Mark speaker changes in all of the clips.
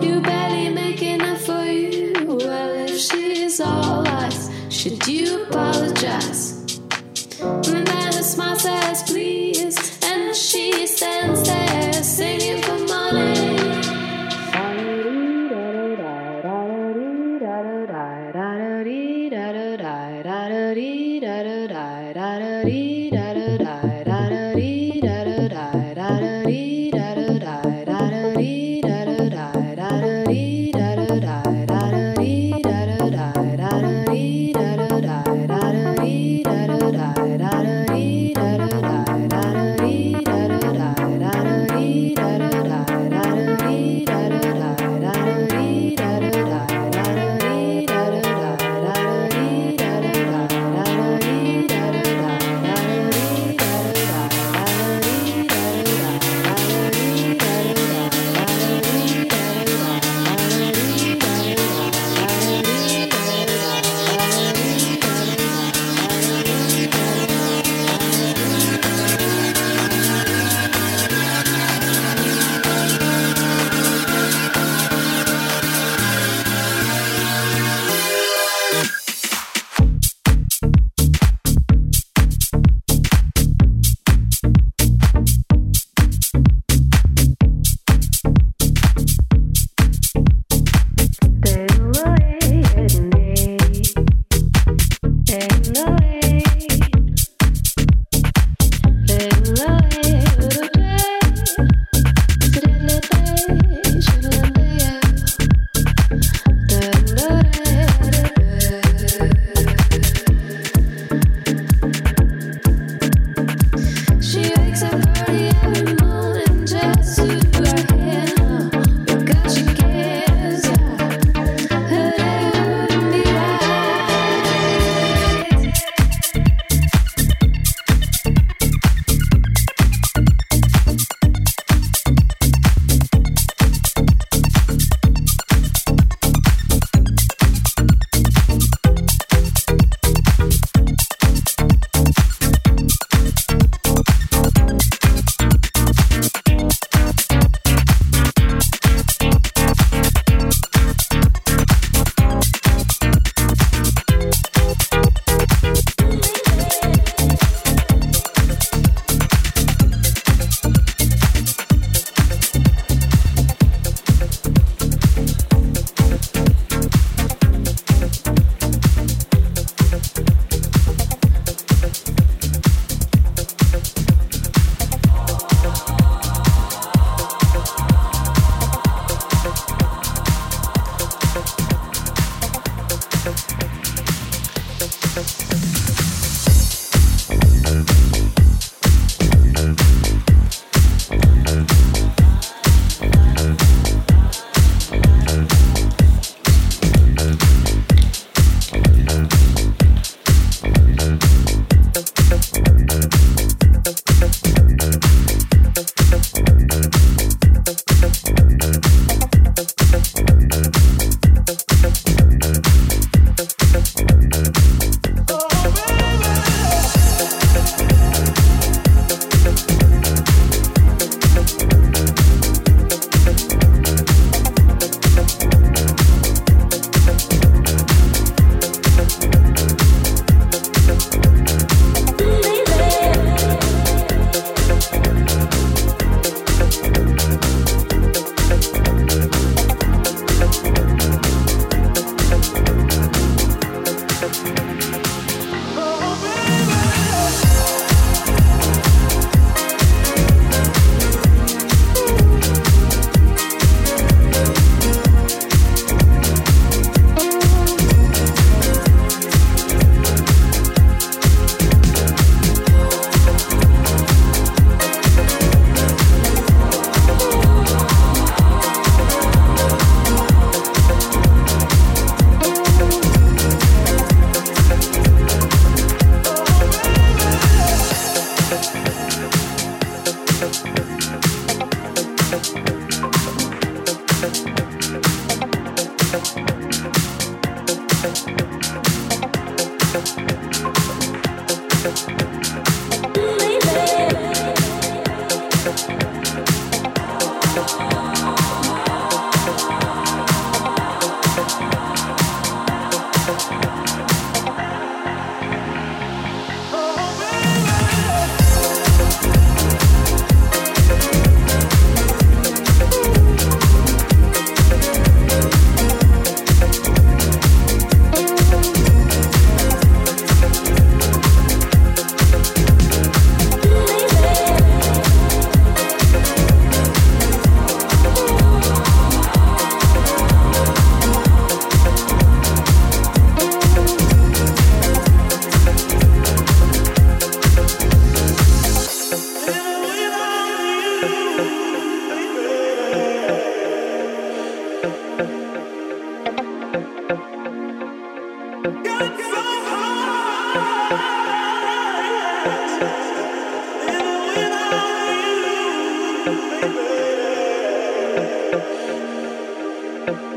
Speaker 1: You barely make enough for you. Well, if she's all lies, should you apologize?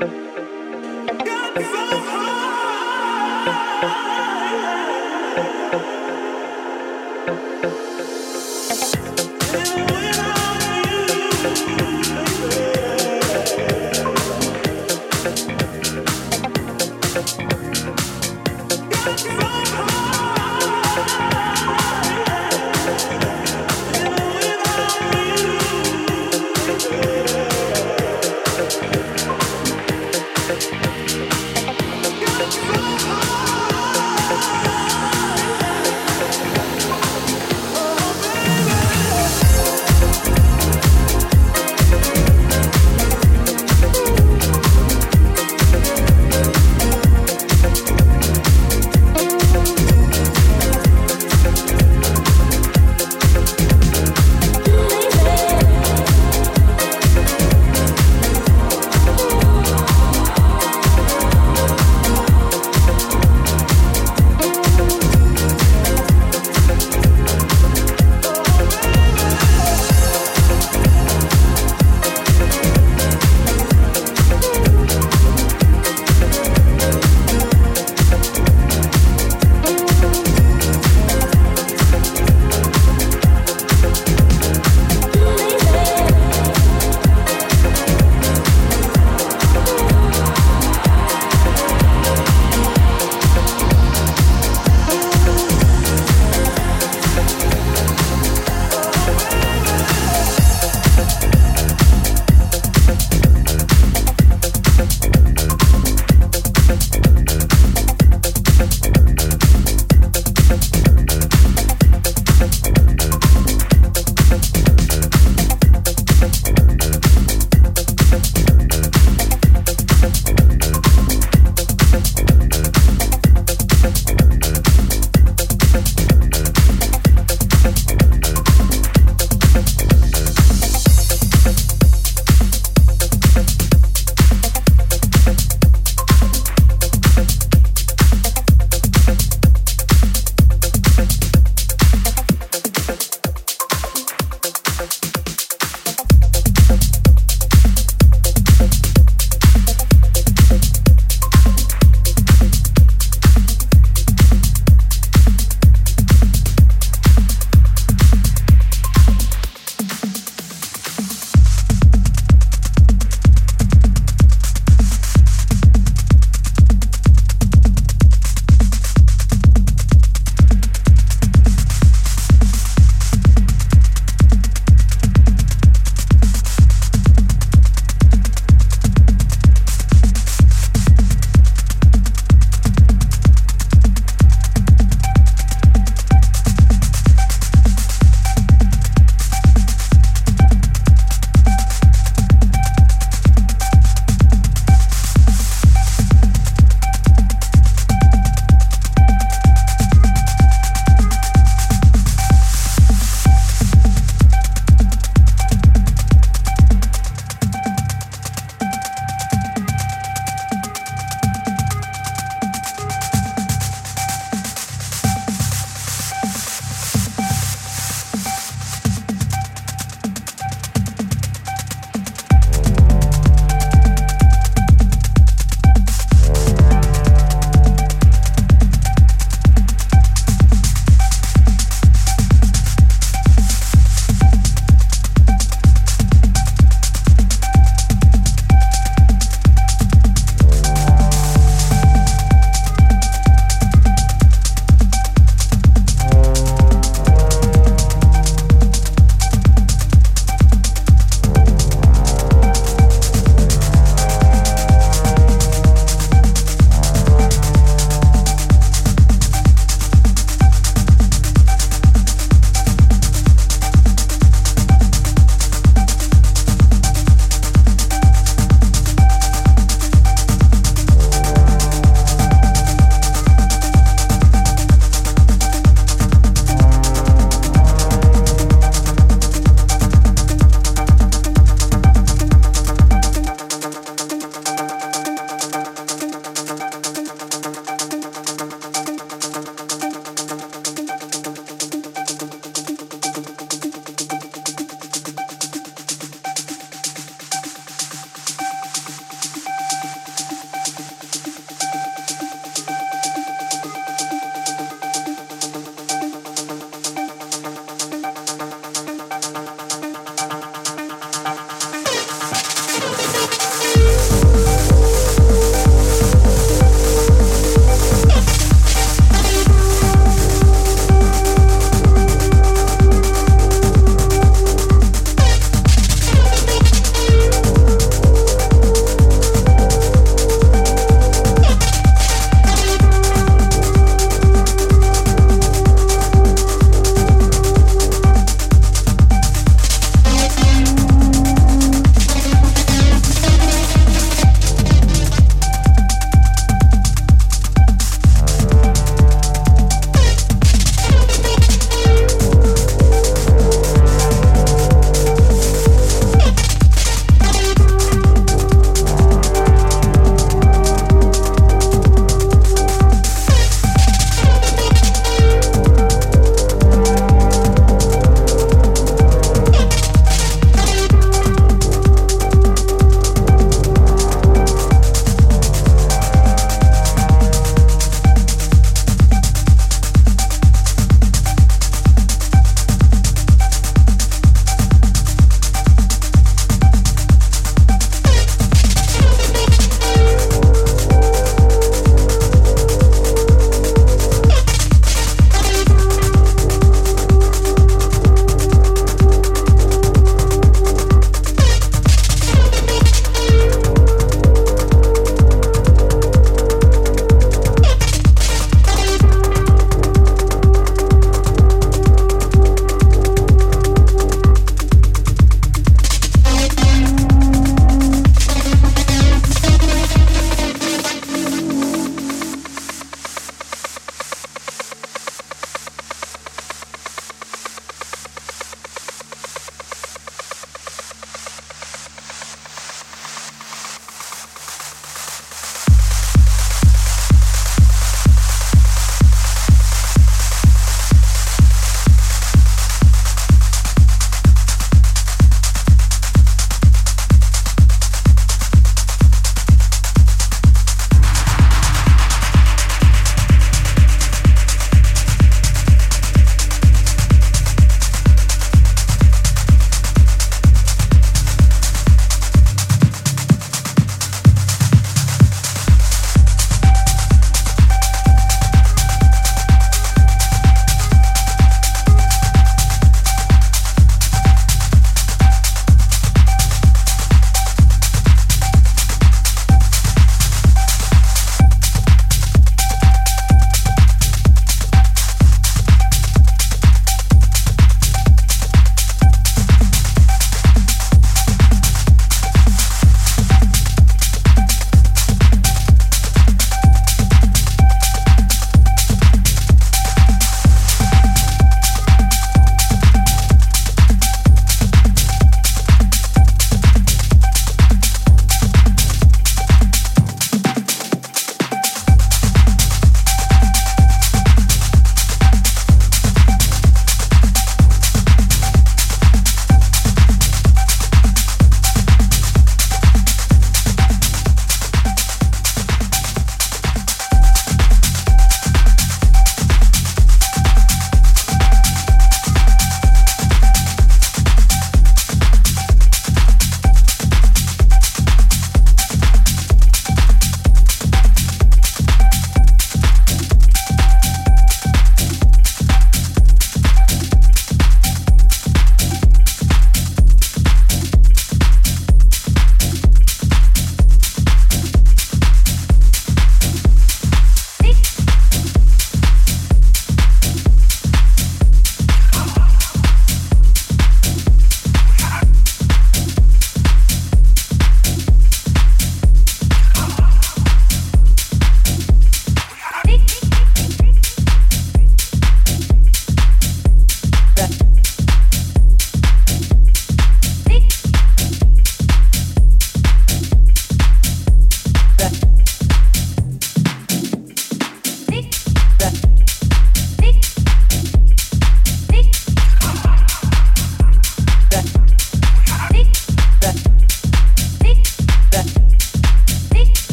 Speaker 1: Got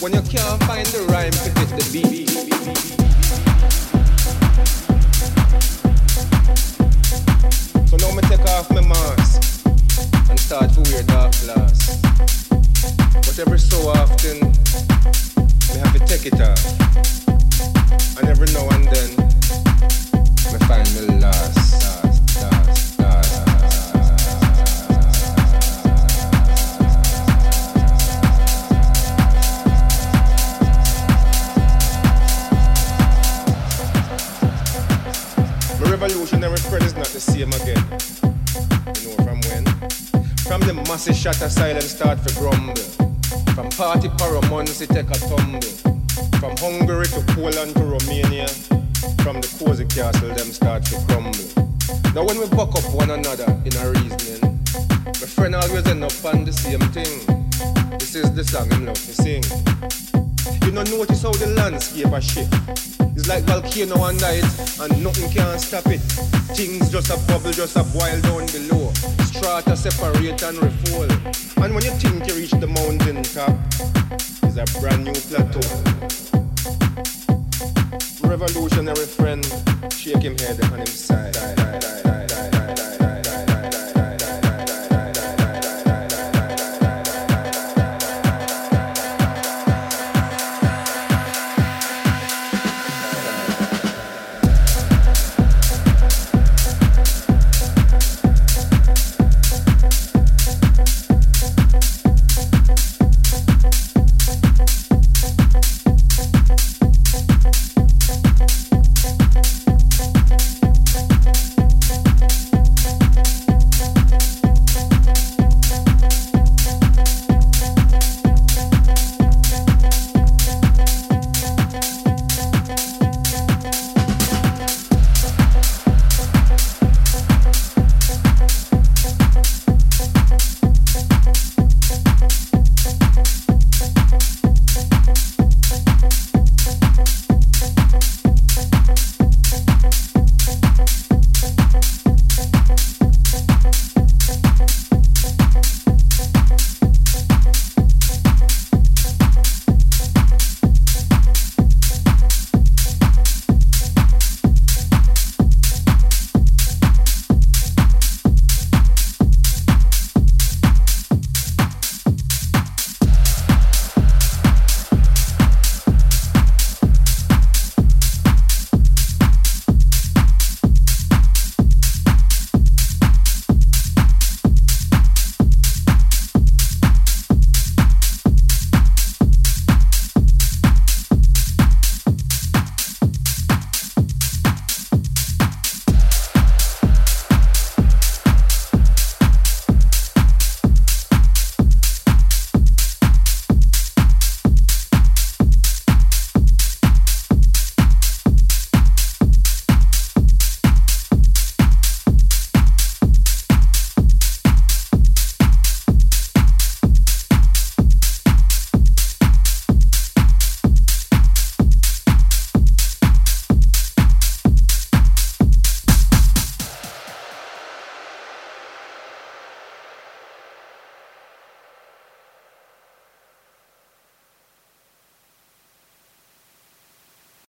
Speaker 1: when you can't find the right
Speaker 2: Now when we buck up one another in a reasoning, My friend always end up on the same thing. This is the song I'm love to sing. You don't notice how the landscape a shift. It's like volcano on night and nothing can stop it. Things just a bubble, just a boil down below. Strata separate and refold. And when you think you reach the mountain top, it's a brand new plateau. Revolutionary friend, shake him head